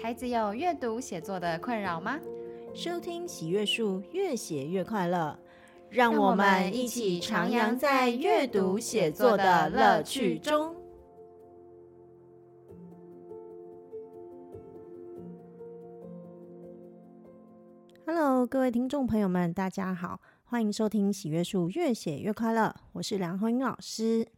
孩子有阅读写作的困扰吗？收听喜阅树，越写越快乐。让我们一起徜徉在阅读写作的乐趣中。Hello，各位听众朋友们，大家好，欢迎收听喜阅树，越写越快乐。我是梁红英老师。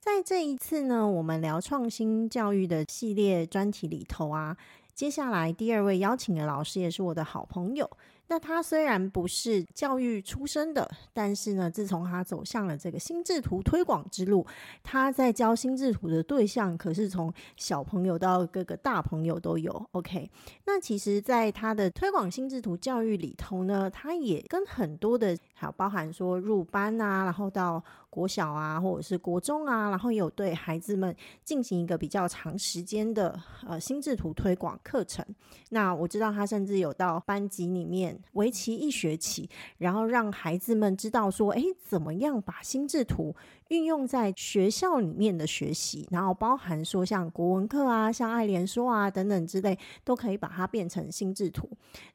在这一次呢，我们聊创新教育的系列专题里头啊。接下来第二位邀请的老师也是我的好朋友。那他虽然不是教育出身的，但是呢，自从他走向了这个心智图推广之路，他在教心智图的对象可是从小朋友到各个大朋友都有。OK，那其实，在他的推广心智图教育里头呢，他也跟很多的，还有包含说入班啊，然后到国小啊，或者是国中啊，然后有对孩子们进行一个比较长时间的呃心智图推广课程。那我知道他甚至有到班级里面。为期一学期，然后让孩子们知道说，诶，怎么样把心智图运用在学校里面的学习，然后包含说像国文课啊、像爱莲说啊等等之类，都可以把它变成心智图。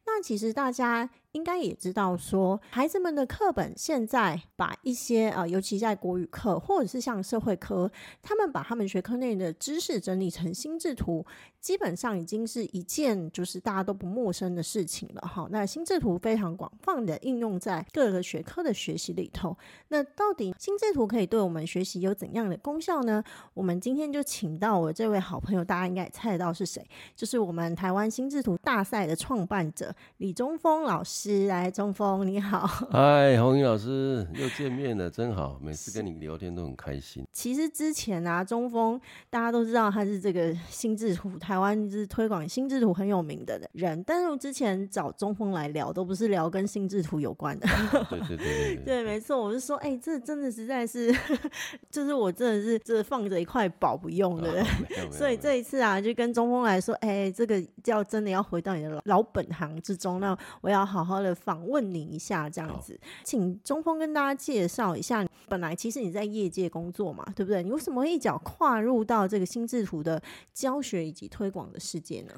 那其实大家。应该也知道说，孩子们的课本现在把一些呃，尤其在国语课或者是像社会科，他们把他们学科内的知识整理成心智图，基本上已经是一件就是大家都不陌生的事情了哈。那心智图非常广泛的应用在各个学科的学习里头。那到底心智图可以对我们学习有怎样的功效呢？我们今天就请到我这位好朋友，大家应该也猜得到是谁，就是我们台湾心智图大赛的创办者李中锋老师。来，中锋你好，嗨，红英老师又见面了，真好，每次跟你聊天都很开心。其实之前啊，中锋大家都知道他是这个心智图，台湾就是推广心智图很有名的人，但是我之前找中锋来聊，都不是聊跟心智图有关的。对对对对，对，没错，我是说，哎、欸，这真的实在是，就是我真的是这放着一块宝不用的，哦、所以这一次啊，就跟中锋来说，哎、欸，这个要真的要回到你的老本行之中，那我要好好。好的，访问你一下，这样子，请中锋跟大家介绍一下。本来其实你在业界工作嘛，对不对？你为什么会一脚跨入到这个心智图的教学以及推广的世界呢？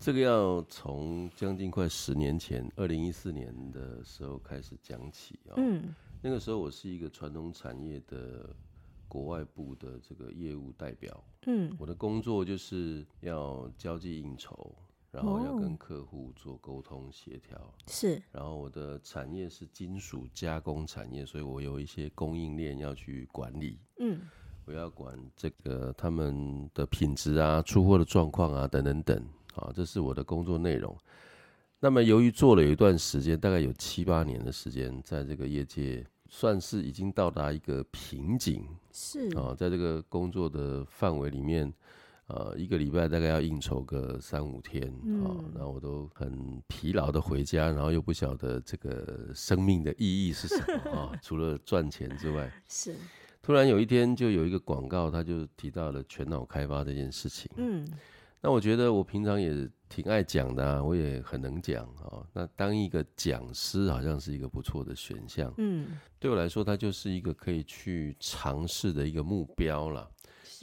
这个要从将近快十年前，二零一四年的时候开始讲起啊。嗯，那个时候我是一个传统产业的国外部的这个业务代表。嗯，我的工作就是要交际应酬。然后要跟客户做沟通协调，是。然后我的产业是金属加工产业，所以我有一些供应链要去管理。嗯，我要管这个他们的品质啊、出货的状况啊等等等。啊，这是我的工作内容。那么由于做了有一段时间，大概有七八年的时间，在这个业界算是已经到达一个瓶颈。是啊，在这个工作的范围里面。呃，一个礼拜大概要应酬个三五天哦、我都很疲劳的回家，然后又不晓得这个生命的意义是什么啊、哦，除了赚钱之外，是。突然有一天就有一个广告，他就提到了全脑开发这件事情。嗯，那我觉得我平常也挺爱讲的、啊，我也很能讲啊、哦。那当一个讲师好像是一个不错的选项。嗯，对我来说，它就是一个可以去尝试的一个目标了。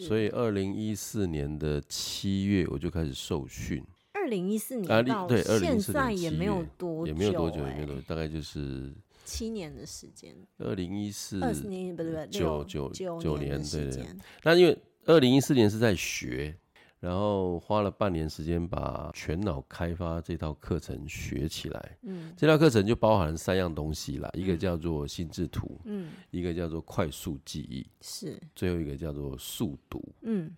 所以，二零一四年的七月我就开始受训。二零一四年到现在也没有多久，也没有多久，也没有多久，大概就是七年的时间。二零一四，二十年不对不对，九九九年，对对。那因为二零一四年是在学。然后花了半年时间把全脑开发这套课程学起来。嗯，这套课程就包含三样东西啦，一个叫做心智图，嗯，一个叫做快速记忆，是，最后一个叫做速读，嗯。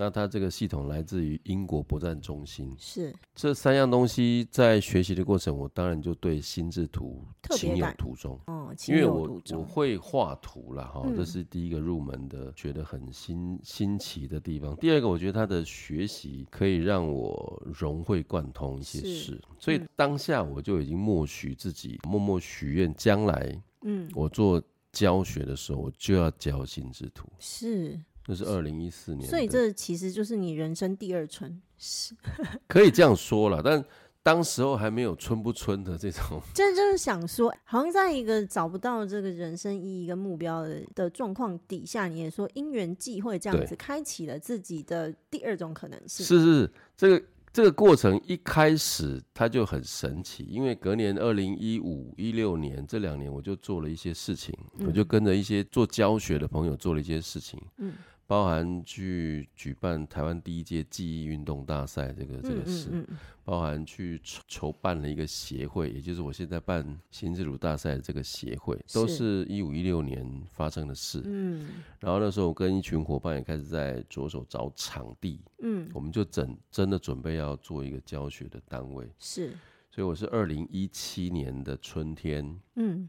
那它这个系统来自于英国博赞中心，是。这三样东西在学习的过程，我当然就对心智图情有独钟。哦，因为我我会画图了哈，这是第一个入门的，觉得很新新奇的地方。第二个，我觉得它的学习可以让我融会贯通一些事，所以当下我就已经默许自己，默默许愿，将来嗯，我做教学的时候，我就要教心智图。是。那是二零一四年，所以这其实就是你人生第二春，是 可以这样说了。但当时候还没有春不春的这种，这就是想说，好像在一个找不到这个人生意义跟目标的的状况底下，你也说因缘际会这样子开启了自己的第二种可能性。是是，这个这个过程一开始它就很神奇，因为隔年二零一五一六年这两年，我就做了一些事情，嗯、我就跟着一些做教学的朋友做了一些事情。嗯。包含去举办台湾第一届记忆运动大赛这个这个事，嗯嗯嗯、包含去筹筹办了一个协会，也就是我现在办心智图大赛的这个协会，都是一五一六年发生的事。嗯，然后那时候我跟一群伙伴也开始在着手找场地，嗯，我们就整真的准备要做一个教学的单位，是，所以我是二零一七年的春天，嗯。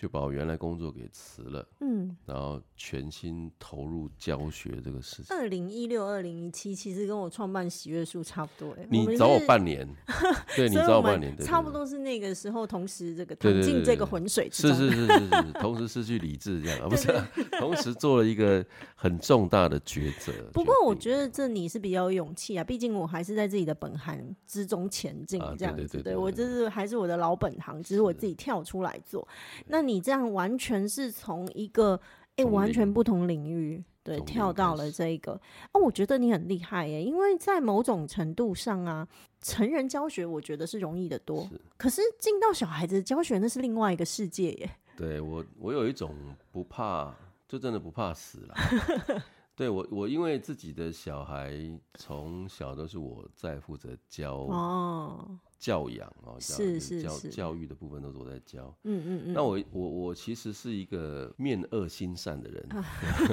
就把我原来工作给辞了，嗯，然后全心投入教学这个事情。二零一六、二零一七，其实跟我创办喜悦树差不多，哎，你找 我半年，对，你找我半年，差不多是那个时候，同时这个躺进这个浑水之中，是是是是是，同时失去理智这样，不是，同时做了一个很重大的抉择。不过我觉得这你是比较有勇气啊，毕竟我还是在自己的本行之中前进这样子，对我就是还是我的老本行，只是我自己跳出来做，那你。你这样完全是从一个哎、欸、完全不同领域对跳到了这一个哦，我觉得你很厉害耶，因为在某种程度上啊，成人教学我觉得是容易的多，是可是进到小孩子教学那是另外一个世界耶。对我，我有一种不怕，就真的不怕死了。对我，我因为自己的小孩从小都是我在负责教哦。教养哦，是是教教育的部分都是我在教，嗯嗯嗯。那我我我其实是一个面恶心善的人，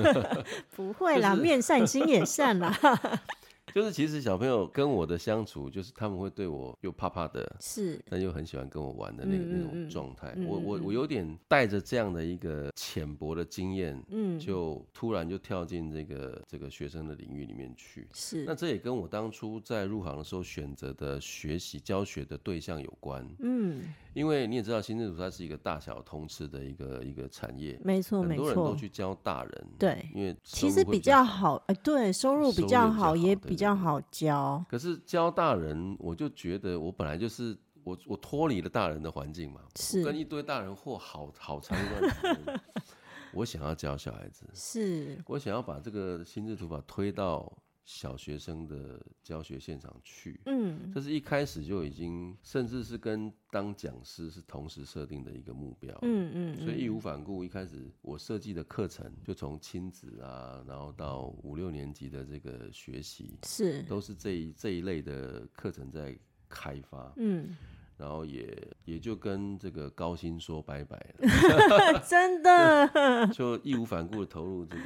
不会啦，面善心也善啦。就是其实小朋友跟我的相处，就是他们会对我又怕怕的，是，但又很喜欢跟我玩的那个那种状态。我我我有点带着这样的一个浅薄的经验，嗯，就突然就跳进这个这个学生的领域里面去。是，那这也跟我当初在入行的时候选择的学习教学的对象有关。嗯。因为你也知道，心智图它是一个大小通吃的一个一个产业，没错，没错，很多人都去教大人，对，因为其实比较好，哎，对，收入比较好，也比较好教。可是教大人，我就觉得我本来就是我我脱离了大人的环境嘛，是跟一堆大人或好好长一段时间，我想要教小孩子，是我想要把这个心智图法推到。小学生的教学现场去，嗯，这是一开始就已经，甚至是跟当讲师是同时设定的一个目标，嗯嗯，所以义无反顾，一开始我设计的课程就从亲子啊，然后到五六年级的这个学习，是。都是这一这一类的课程在开发，嗯，然后也也就跟这个高薪说拜拜了，真的，就义无反顾的投入这个。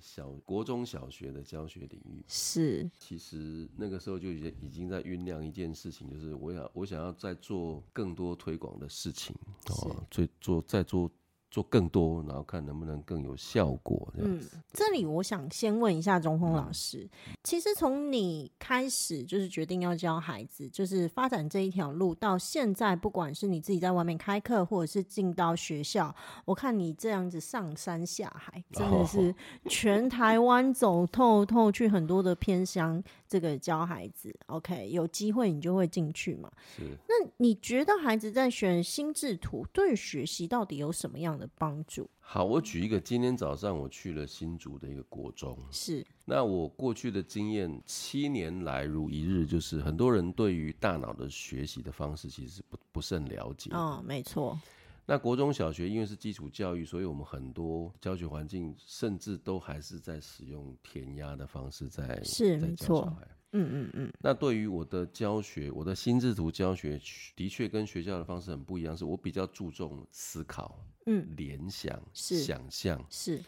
小 国中小学的教学领域是，其实那个时候就已经已经在酝酿一件事情，就是我想我想要再做更多推广的事情，哦，做做再做。做更多，然后看能不能更有效果。这样子。嗯，这里我想先问一下钟峰老师，嗯、其实从你开始就是决定要教孩子，就是发展这一条路，到现在，不管是你自己在外面开课，或者是进到学校，我看你这样子上山下海，真的是 全台湾走透透，去很多的偏乡。这个教孩子，OK，有机会你就会进去嘛。是。那你觉得孩子在选心智图对学习到底有什么样的帮助？好，我举一个，今天早上我去了新竹的一个国中。是。那我过去的经验，七年来如一日，就是很多人对于大脑的学习的方式，其实不不甚了解。哦，没错。那国中小学因为是基础教育，所以我们很多教学环境甚至都还是在使用填鸭的方式在是在教小孩。嗯嗯嗯。那对于我的教学，我的心智图教学的确跟学校的方式很不一样，是我比较注重思考、嗯，联想、是想象，是。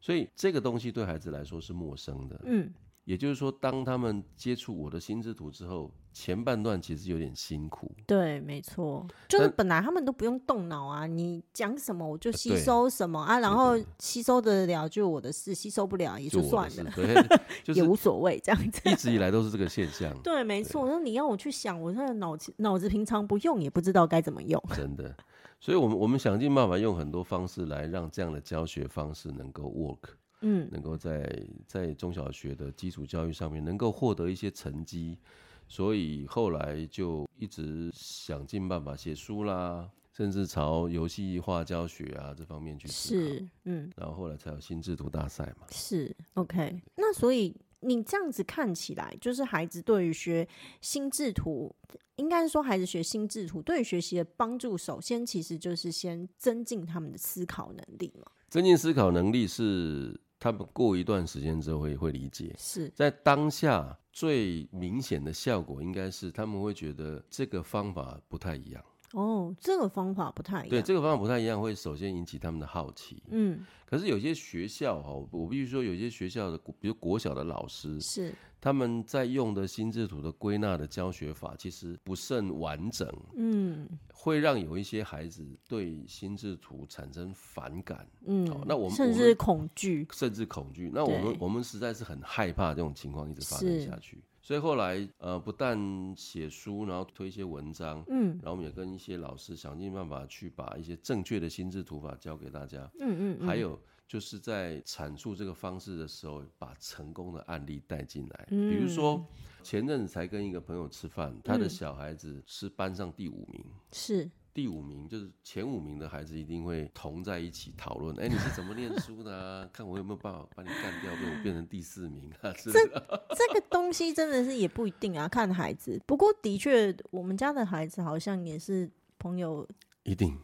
所以这个东西对孩子来说是陌生的。嗯。也就是说，当他们接触我的心智图之后，前半段其实有点辛苦。对，没错，就是本来他们都不用动脑啊，你讲什么我就吸收什么啊，然后吸收得了就我的事，吸收不了也就算了，对 也无所谓这样子。一直以来都是这个现象。对，没错。那你要我去想，我现在脑子脑子平常不用，也不知道该怎么用。真的，所以我们我们想尽办法用很多方式来让这样的教学方式能够 work。嗯，能够在在中小学的基础教育上面能够获得一些成绩，所以后来就一直想尽办法写书啦，甚至朝游戏化教学啊这方面去。是，嗯，然后后来才有心智图大赛嘛。是，OK。那所以你这样子看起来，就是孩子对于学心智图，应该是说孩子学心智图对于学习的帮助，首先其实就是先增进他们的思考能力嘛。增进思考能力是他们过一段时间之后会会理解。是在当下最明显的效果，应该是他们会觉得这个方法不太一样。哦，这个方法不太一样。对，这个方法不太一样，会首先引起他们的好奇。嗯，可是有些学校哈，我必须说，有些学校的，比如国小的老师，是他们在用的心智图的归纳的教学法，其实不甚完整。嗯，会让有一些孩子对心智图产生反感。嗯，那我们甚至恐惧，甚至恐惧。那我们我们实在是很害怕这种情况一直发生下去。所以后来，呃，不但写书，然后推一些文章，嗯，然后我们也跟一些老师想尽办法去把一些正确的心智图法教给大家，嗯嗯，嗯，还有就是在阐述这个方式的时候，把成功的案例带进来，嗯，比如说前阵子才跟一个朋友吃饭，他的小孩子是班上第五名，是。第五名就是前五名的孩子一定会同在一起讨论。哎，你是怎么念书的啊？看我有没有办法把你干掉，被我变成第四名啊？这这个东西真的是也不一定啊，看孩子。不过的确，我们家的孩子好像也是朋友，一定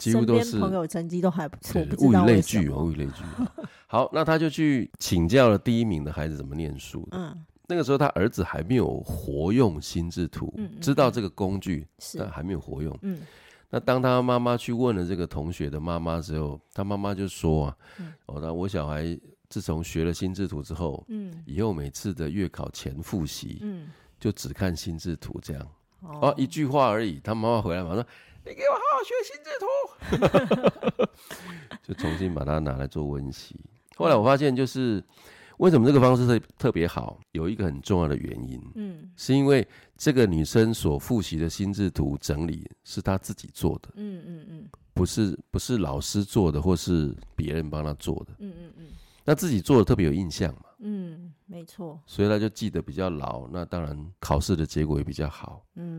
几乎都是朋友，成绩都还不错。物以类聚，物以类聚。好，那他就去请教了第一名的孩子怎么念书。嗯。那个时候他儿子还没有活用心智图，嗯嗯嗯，知道这个工具，但还没有活用。嗯，那当他妈妈去问了这个同学的妈妈之后，他妈妈就说啊，嗯、哦，那我小孩自从学了心智图之后，嗯，以后每次的月考前复习，嗯，就只看心智图这样。哦，哦，一句话而已。他妈妈回来马上说：“你给我好好学心智图。”就重新把它拿来做温习。后来我发现就是。为什么这个方式特特别好？有一个很重要的原因，嗯，是因为这个女生所复习的心智图整理是她自己做的，嗯嗯嗯，不是不是老师做的，或是别人帮她做的，嗯嗯嗯，那自己做的特别有印象嘛，嗯。没错，所以她就记得比较牢，那当然考试的结果也比较好。嗯，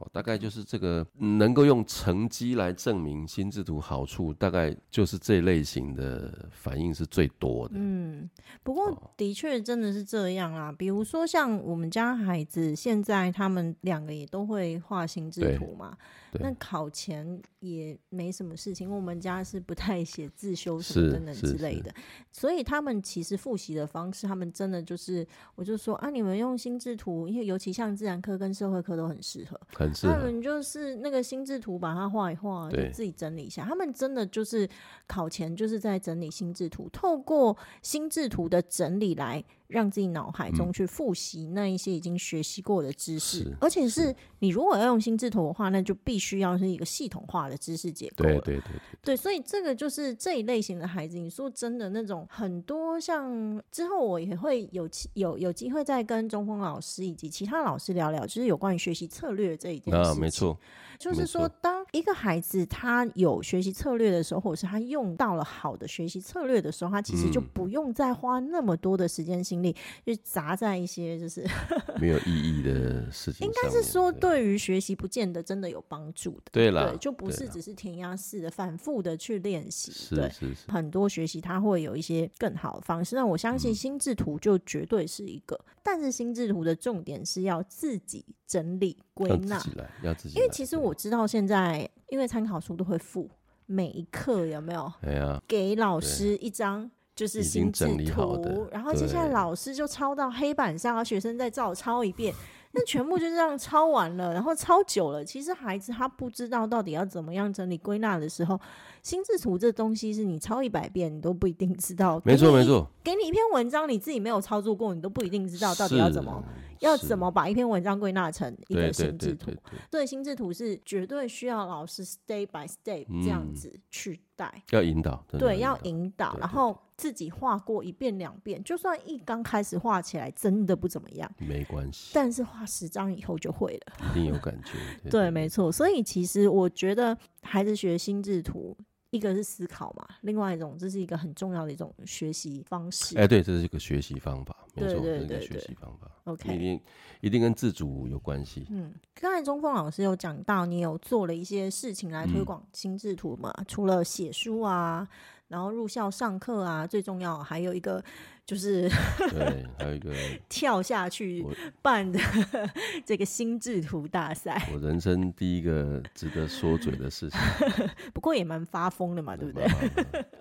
哦，大概就是这个能够用成绩来证明心智图好处，大概就是这类型的反应是最多的。嗯，不过的确真的是这样啊。比如说像我们家孩子现在他们两个也都会画心智图嘛，那考前也没什么事情，因为我们家是不太写自修什么等等之类的，所以他们其实复习的方式，他们真的就是。是，我就说啊，你们用心智图，因为尤其像自然科跟社会科都很适合，很适合。他们就是那个心智图，把它画一画，就自己整理一下。他们真的就是考前就是在整理心智图，透过心智图的整理来。让自己脑海中去复习那一些已经学习过的知识，嗯、而且是你如果要用心智图的话，那就必须要是一个系统化的知识结构。对对对对，对，所以这个就是这一类型的孩子。你说真的，那种很多像之后我也会有有有机会再跟中锋老师以及其他老师聊聊，就是有关于学习策略这一件事情。啊，没错。就是说，当一个孩子他有学习策略的时候，或者是他用到了好的学习策略的时候，他其实就不用再花那么多的时间心力，去砸在一些就是 没有意义的事情。应该是说，对于学习不见得真的有帮助的。对了，就不是只是填鸭式的反复的去练习。是是是，很多学习它会有一些更好的方式。那我相信心智图就绝对是一个，但是心智图的重点是要自己整理归纳，要自己，因为其实我。我知道现在，因为参考书都会附每一课有没有？对啊，给老师一张就是心智图，然后接下来老师就抄到黑板上，然后学生再照抄一遍。那全部就这样抄完了，然后抄久了，其实孩子他不知道到底要怎么样整理归纳的时候，心智图这东西是你抄一百遍你都不一定知道。没错没错，给你一篇文章，你自己没有操作过，你都不一定知道到底要怎么。要怎么把一篇文章归纳成一个心智图？所以心智图是绝对需要老师 step by step 这样子去带、嗯，要引导，对，要引导，然后自己画过一遍两遍，就算一刚开始画起来真的不怎么样，没关系，但是画十张以后就会了，一定有感觉。对，对，没错。所以其实我觉得孩子学心智图。一个是思考嘛，另外一种这是一个很重要的一种学习方式。哎，对，这是一个学习方法，没错，这是一个学习方法。OK，一定一定跟自主有关系。嗯，刚才中凤老师有讲到，你有做了一些事情来推广心智图嘛？嗯、除了写书啊，然后入校上课啊，最重要还有一个。就是对，还有一个 跳下去办的 这个心智图大赛，我人生第一个值得说嘴的事情。不过也蛮发疯的嘛，对不对？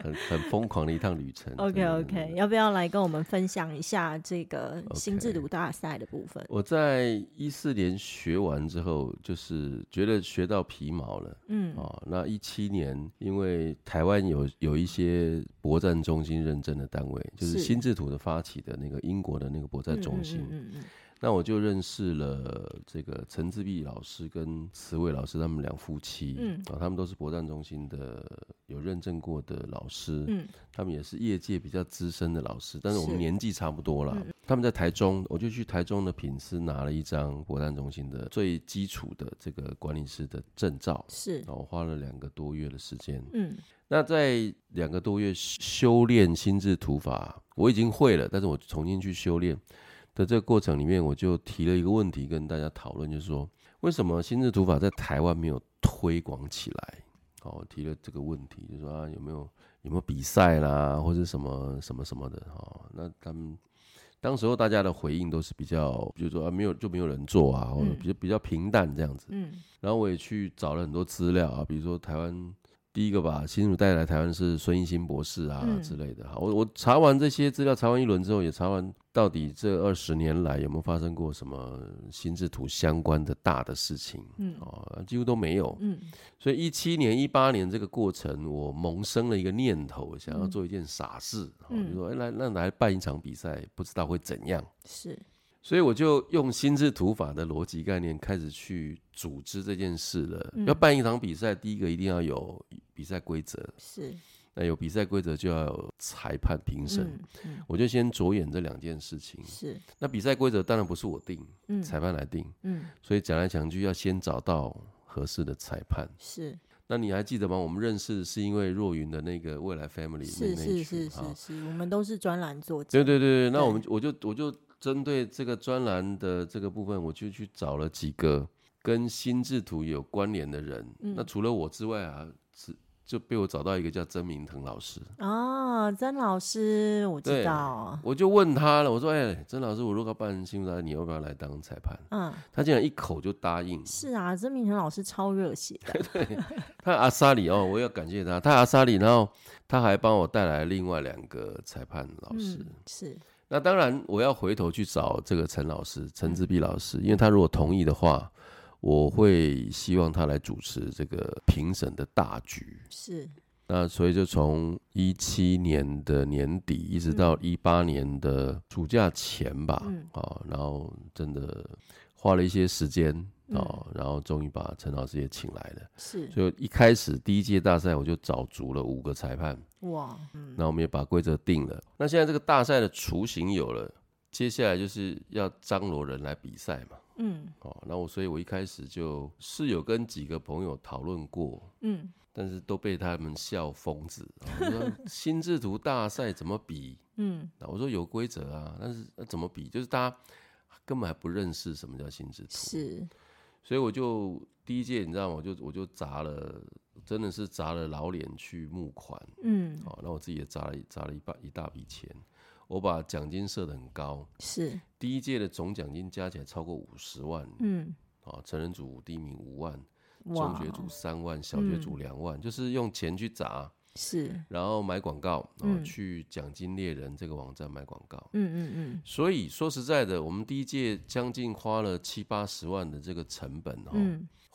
很很疯狂的一趟旅程。OK OK，要不要来跟我们分享一下这个心智图大赛的部分？Okay. 我在一四年学完之后，就是觉得学到皮毛了。嗯，哦，那一七年因为台湾有有一些博战中心认证的单位，就是心智图。的发起的那个英国的那个博战中心，嗯嗯嗯嗯、那我就认识了这个陈志碧老师跟慈伟老师，他们两夫妻，嗯，啊，他们都是博战中心的有认证过的老师，嗯，他们也是业界比较资深的老师，但是我们年纪差不多了。嗯、他们在台中，我就去台中的品司拿了一张博战中心的最基础的这个管理师的证照，是，然后我花了两个多月的时间，嗯。那在两个多月修炼心智图法，我已经会了，但是我重新去修炼的这个过程里面，我就提了一个问题跟大家讨论，就是说，为什么心智图法在台湾没有推广起来？哦，我提了这个问题，就是说啊，有没有有没有比赛啦，或者什么什么什么的？哦，那他们当时候大家的回应都是比较，比如说啊，没有就没有人做啊，或者比较比较平淡这样子。嗯，然后我也去找了很多资料啊，比如说台湾。第一个把心智图带来台湾是孙一新博士啊之类的。我我查完这些资料，查完一轮之后，也查完到底这二十年来有没有发生过什么心智图相关的大的事情，嗯，哦，几乎都没有，嗯，所以一七年、一八年这个过程，我萌生了一个念头，想要做一件傻事，嗯，就说哎，来那来办一场比赛，不知道会怎样，是。所以我就用心智图法的逻辑概念开始去组织这件事了。嗯、要办一场比赛，第一个一定要有比赛规则，是。那有比赛规则就要有裁判评审。嗯嗯、我就先着眼这两件事情。是。那比赛规则当然不是我定，嗯、裁判来定。嗯。所以讲来讲去要先找到合适的裁判。是。那你还记得吗？我们认识是因为若云的那个未来 Family 是是是是是，我们都是专栏作者。对对对对，那我们我就我就。针对这个专栏的这个部分，我就去找了几个跟心智图有关联的人。嗯、那除了我之外啊，是就被我找到一个叫曾明腾老师。啊，曾老师，我知道。我就问他了，我说：“哎、欸，曾老师，我如果要办心智图，你要不要来当裁判？”嗯，他竟然一口就答应。是啊，曾明腾老师超热血的。对，他阿萨里哦，我要感谢他。他阿萨里，然后他还帮我带来另外两个裁判老师。嗯、是。那当然，我要回头去找这个陈老师，陈志碧老师，因为他如果同意的话，我会希望他来主持这个评审的大局。是。那所以就从一七年的年底一直到一八年的暑假前吧，嗯、啊，然后真的花了一些时间。哦，然后终于把陈老师也请来了，是，所以一开始第一届大赛我就找足了五个裁判，哇，嗯，那我们也把规则定了，那现在这个大赛的雏形有了，接下来就是要张罗人来比赛嘛，嗯，哦，那我所以我一开始就是有跟几个朋友讨论过，嗯，但是都被他们笑疯子，我说 心智图大赛怎么比？嗯，我说有规则啊，但是那怎么比？就是大家根本还不认识什么叫心智图，是。所以我就第一届，你知道吗？我就我就砸了，真的是砸了老脸去募款，嗯，好，那我自己也砸了砸了一大一大笔钱，我把奖金设得很高，是第一届的总奖金加起来超过五十万，嗯，啊，成人组第一名五万，中学组三万，小学组两万，就是用钱去砸。是，然后买广告，然后去奖金猎人这个网站买广告。嗯嗯嗯。所以说实在的，我们第一届将近花了七八十万的这个成本，哈，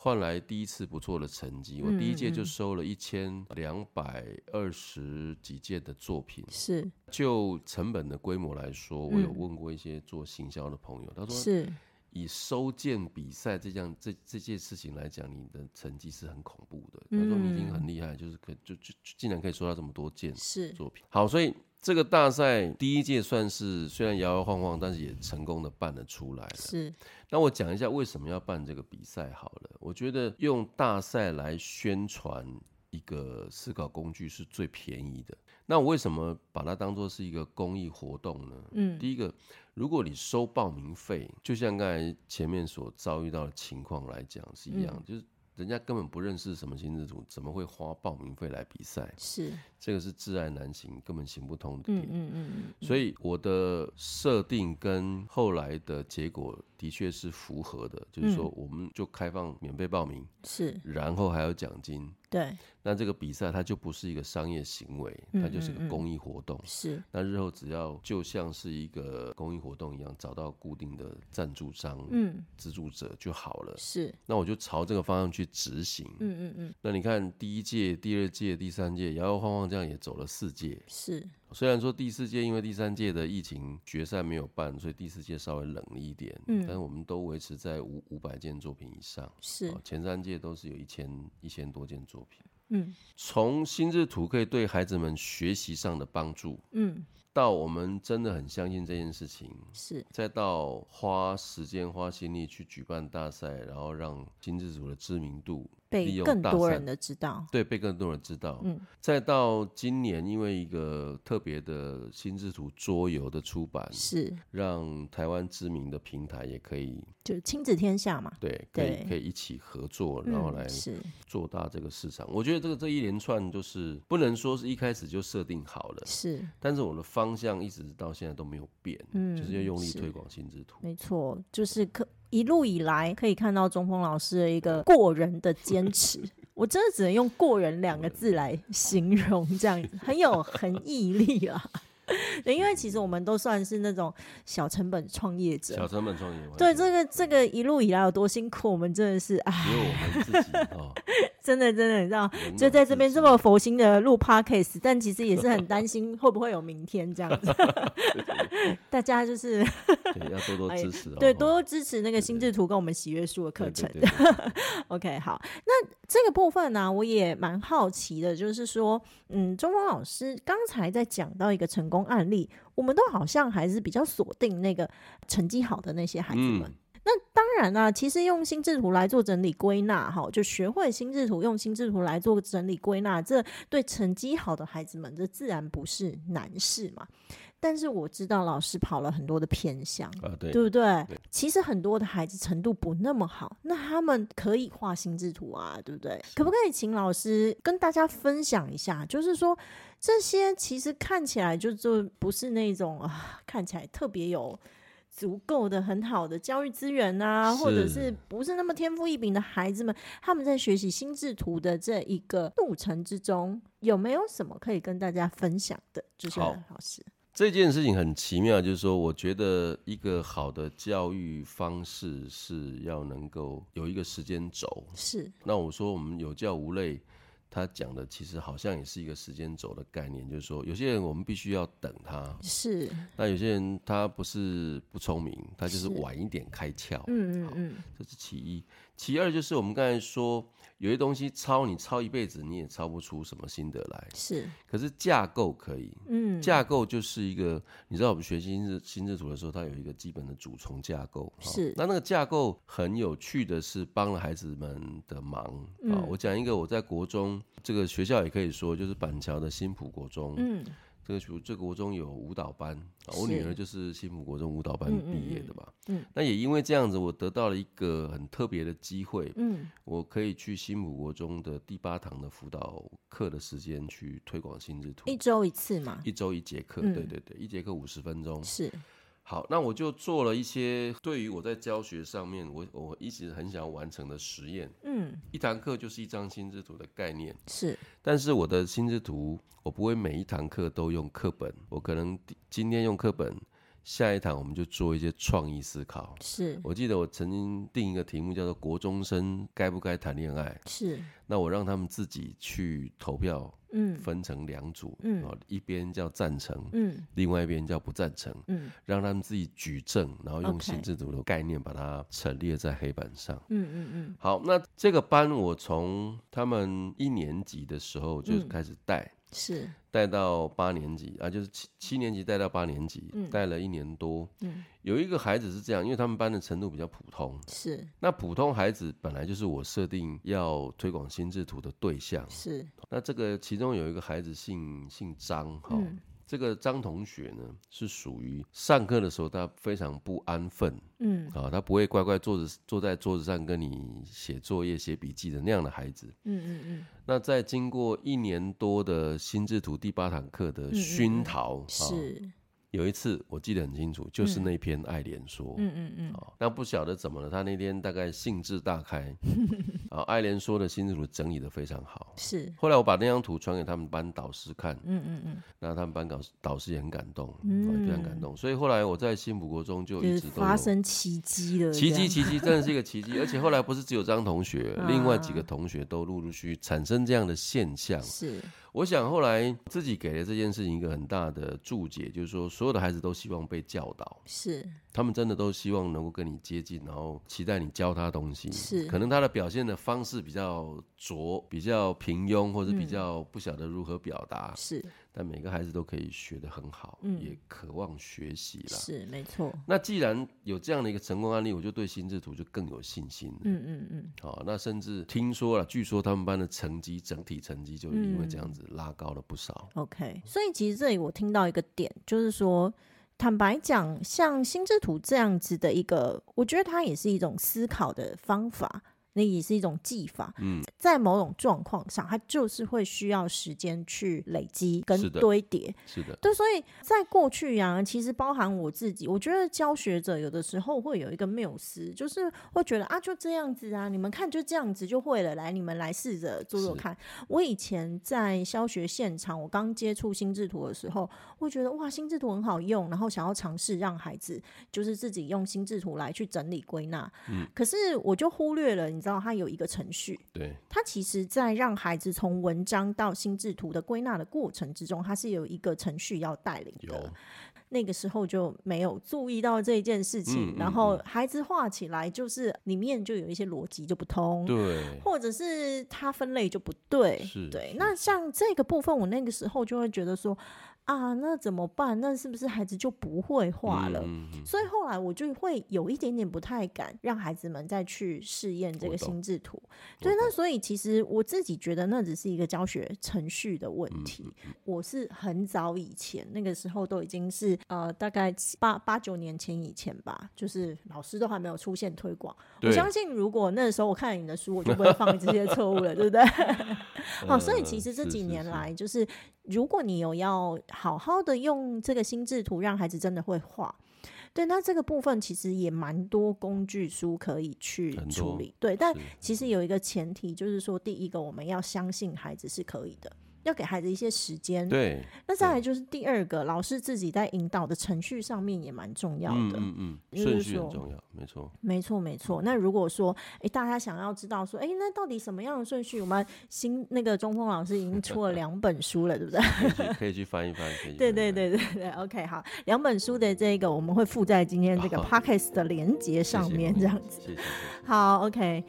换来第一次不错的成绩。我第一届就收了一千两百二十几件的作品。是。就成本的规模来说，我有问过一些做行销的朋友，他说是。以收件比赛这样这这件事情来讲，你的成绩是很恐怖的。他说你已经很厉害，就是可就就竟然可以收到这么多件作品。好，所以这个大赛第一届算是虽然摇摇晃晃，但是也成功的办了出来了。是。那我讲一下为什么要办这个比赛好了。我觉得用大赛来宣传一个思考工具是最便宜的。那我为什么把它当做是一个公益活动呢？嗯，第一个，如果你收报名费，就像刚才前面所遭遇到的情况来讲是一样，嗯、就是人家根本不认识什么心智图，怎么会花报名费来比赛？是这个是挚爱难行，根本行不通的点。嗯嗯嗯嗯。所以我的设定跟后来的结果的确是符合的，就是说我们就开放免费报名，是，然后还有奖金。对，那这个比赛它就不是一个商业行为，它就是个公益活动。是，那日后只要就像是一个公益活动一样，找到固定的赞助商、嗯，资助者就好了。是，那我就朝这个方向去执行。嗯嗯嗯。那你看，第一届、第二届、第三届，摇摇晃晃这样也走了四届。是，虽然说第四届因为第三届的疫情决赛没有办，所以第四届稍微冷了一点。嗯，但是我们都维持在五五百件作品以上。是，前三届都是有一千一千多件作品。嗯，从心智图可以对孩子们学习上的帮助，嗯，到我们真的很相信这件事情，是，再到花时间花心力去举办大赛，然后让新智图的知名度。被更多人的知道，对，被更多人知道。嗯，再到今年，因为一个特别的新智图桌游的出版，是让台湾知名的平台也可以，就亲子天下嘛，对，可以可以一起合作，然后来做大这个市场。我觉得这个这一连串就是不能说是一开始就设定好了，是，但是我的方向一直到现在都没有变，嗯，就是要用力推广心智图，没错，就是可。一路以来可以看到中锋老师的一个过人的坚持，我真的只能用“过人”两个字来形容，这样子很有很毅力啊。对，因为其实我们都算是那种小成本创业者，小成本创业。对，这个这个一路以来有多辛苦，我们真的是啊，只有我们自己哦。真的真的，你知道，就在这边这么佛心的录 podcast，但其实也是很担心 会不会有明天这样子。大家就是要多多 支持，对，多多支持那个心智图跟我们喜悦树的课程。OK，好，那这个部分呢，我也蛮好奇的，就是说，嗯，中峰老师刚才在讲到一个成功案例，我们都好像还是比较锁定那个成绩好的那些孩子们。那当然啦，其实用心智图来做整理归纳，哈，就学会心智图，用心智图来做整理归纳，这对成绩好的孩子们，这自然不是难事嘛。但是我知道老师跑了很多的偏向，啊，对，对不对？对。其实很多的孩子程度不那么好，那他们可以画心智图啊，对不对？可不可以请老师跟大家分享一下？就是说这些其实看起来就就不是那种啊，看起来特别有。足够的很好的教育资源啊，或者是不是那么天赋异禀的孩子们，他们在学习心智图的这一个路程之中，有没有什么可以跟大家分享的？就是老师，这件事情很奇妙，就是说，我觉得一个好的教育方式是要能够有一个时间轴。是，那我说我们有教无类。他讲的其实好像也是一个时间轴的概念，就是说有些人我们必须要等他，是。那有些人他不是不聪明，他就是晚一点开窍。嗯嗯嗯，这是其一。其二就是我们刚才说。有些东西抄你抄一辈子你也抄不出什么心得来，是。可是架构可以，嗯，架构就是一个，你知道我们学心智心智图的时候，它有一个基本的主从架构，是。那那个架构很有趣的是帮了孩子们的忙啊。嗯，我讲一个我在国中这个学校也可以说就是板桥的新埔国中，嗯。这个属这国中有舞蹈班，我女儿就是新埔国中舞蹈班毕业的嘛。嗯，那也因为这样子，我得到了一个很特别的机会。嗯，我可以去新埔国中的第八堂的辅导课的时间去推广心智图。一周一次嘛？一周一节课，对对对，一节课五十分钟。是。好，那我就做了一些对于我在教学上面，我我一直很想要完成的实验。嗯，一堂课就是一张心智图的概念。是，但是我的心智图，我不会每一堂课都用课本，我可能今天用课本。下一堂我们就做一些创意思考。是，我记得我曾经定一个题目叫做“国中生该不该谈恋爱”。是，那我让他们自己去投票，嗯，分成两组，嗯，一边叫赞成，嗯，另外一边叫不赞成，嗯，让他们自己举证，然后用心智图的概念把它陈列在黑板上。嗯嗯嗯。好，那这个班我从他们一年级的时候就开始带。是。带到八年级啊，就是七七年级带到八年级，带、嗯、了一年多。嗯，有一个孩子是这样，因为他们班的程度比较普通。是，那普通孩子本来就是我设定要推广心智图的对象。是，那这个其中有一个孩子姓姓张，哈、嗯，这个张同学呢，是属于上课的时候他非常不安分，嗯，啊，他不会乖乖坐着坐在桌子上跟你写作业、写笔记的那样的孩子，嗯嗯嗯。那在经过一年多的心智图第八堂课的熏陶，嗯嗯嗯是。有一次我记得很清楚，就是那篇爱莲说，嗯嗯嗯，哦，那不晓得怎么了，他那天大概兴致大开，啊，爱莲说的心智图整理的非常好，是。后来我把那张图传给他们班导师看，嗯嗯嗯，那他们班导导师也很感动，嗯，非常感动。所以后来我在新埔国中就一直都发生奇迹了，奇迹奇迹，真的是一个奇迹。而且后来不是只有张同学，另外几个同学都陆陆续续产生这样的现象，是。我想后来自己给了这件事情一个很大的注解，就是说所有的孩子都希望被教导，是他们真的都希望能够跟你接近，然后期待你教他东西。是可能他的表现的方式比较拙，比较平庸，或者比较不晓得如何表达。是。但每个孩子都可以学得很好，嗯、也渴望学习了。是没错。那既然有这样的一个成功案例，我就对心智图就更有信心了。嗯嗯嗯。好，那甚至听说了，据说他们班的成绩整体成绩就因为这样子拉高了不少。嗯、OK，所以其实这里我听到一个点，就是说，坦白讲，像心智图这样子的一个，我觉得它也是一种思考的方法。那也是一种技法，嗯，在某种状况上，它就是会需要时间去累积跟堆叠，是的，对，所以在过去呀、啊，其实包含我自己，我觉得教学者有的时候会有一个谬思，就是会觉得啊，就这样子啊，你们看就这样子就会了，来，你们来试着做做看。我以前在教学现场，我刚接触心智图的时候，会觉得哇，心智图很好用，然后想要尝试让孩子就是自己用心智图来去整理归纳，嗯，可是我就忽略了你。知道它有一个程序，对，它其实，在让孩子从文章到心智图的归纳的过程之中，它是有一个程序要带领的。那个时候就没有注意到这件事情，嗯、然后孩子画起来就是里面就有一些逻辑就不通，对，或者是它分类就不对，对。那像这个部分，我那个时候就会觉得说。啊，那怎么办？那是不是孩子就不会画了？嗯嗯、所以后来我就会有一点点不太敢让孩子们再去试验这个心智图。对，那所以其实我自己觉得那只是一个教学程序的问题。我是很早以前那个时候都已经是呃大概八八九年前以前吧，就是老师都还没有出现推广。我相信如果那时候我看你的书，我就不会犯这些错误了，对不对？好，所以其实这几年来就是。如果你有要好好的用这个心智图让孩子真的会画，对，那这个部分其实也蛮多工具书可以去处理，对，但其实有一个前提就是说，第一个我们要相信孩子是可以的。要给孩子一些时间，对。那再来就是第二个，老师自己在引导的程序上面也蛮重要的，嗯嗯，顺序很重要，没错，没错，没错。那如果说，哎，大家想要知道说，哎，那到底什么样的顺序？我们新那个中锋老师已经出了两本书了，对不对？可以去翻一翻，可以。对对对对对，OK，好，两本书的这个我们会附在今天这个 Podcast 的连接上面，这样子。好，OK，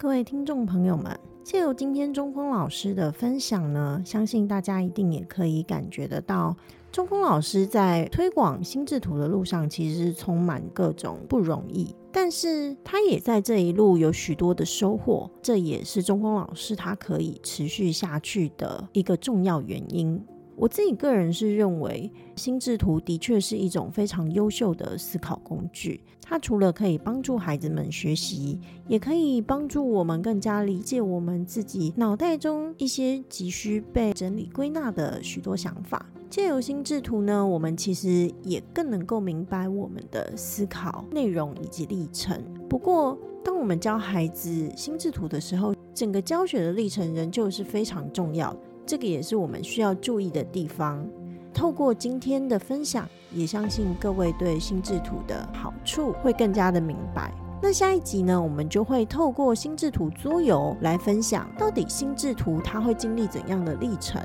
各位听众朋友们。借由今天中锋老师的分享呢，相信大家一定也可以感觉得到，中锋老师在推广心智图的路上，其实是充满各种不容易，但是他也在这一路有许多的收获，这也是中锋老师他可以持续下去的一个重要原因。我自己个人是认为，心智图的确是一种非常优秀的思考工具。它除了可以帮助孩子们学习，也可以帮助我们更加理解我们自己脑袋中一些急需被整理归纳的许多想法。借由心智图呢，我们其实也更能够明白我们的思考内容以及历程。不过，当我们教孩子心智图的时候，整个教学的历程仍旧是非常重要的。这个也是我们需要注意的地方。透过今天的分享，也相信各位对心智图的好处会更加的明白。那下一集呢，我们就会透过心智图桌游来分享，到底心智图它会经历怎样的历程，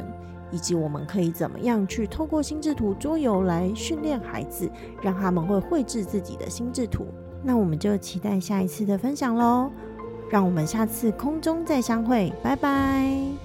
以及我们可以怎么样去透过心智图桌游来训练孩子，让他们会绘制自己的心智图。那我们就期待下一次的分享喽。让我们下次空中再相会，拜拜。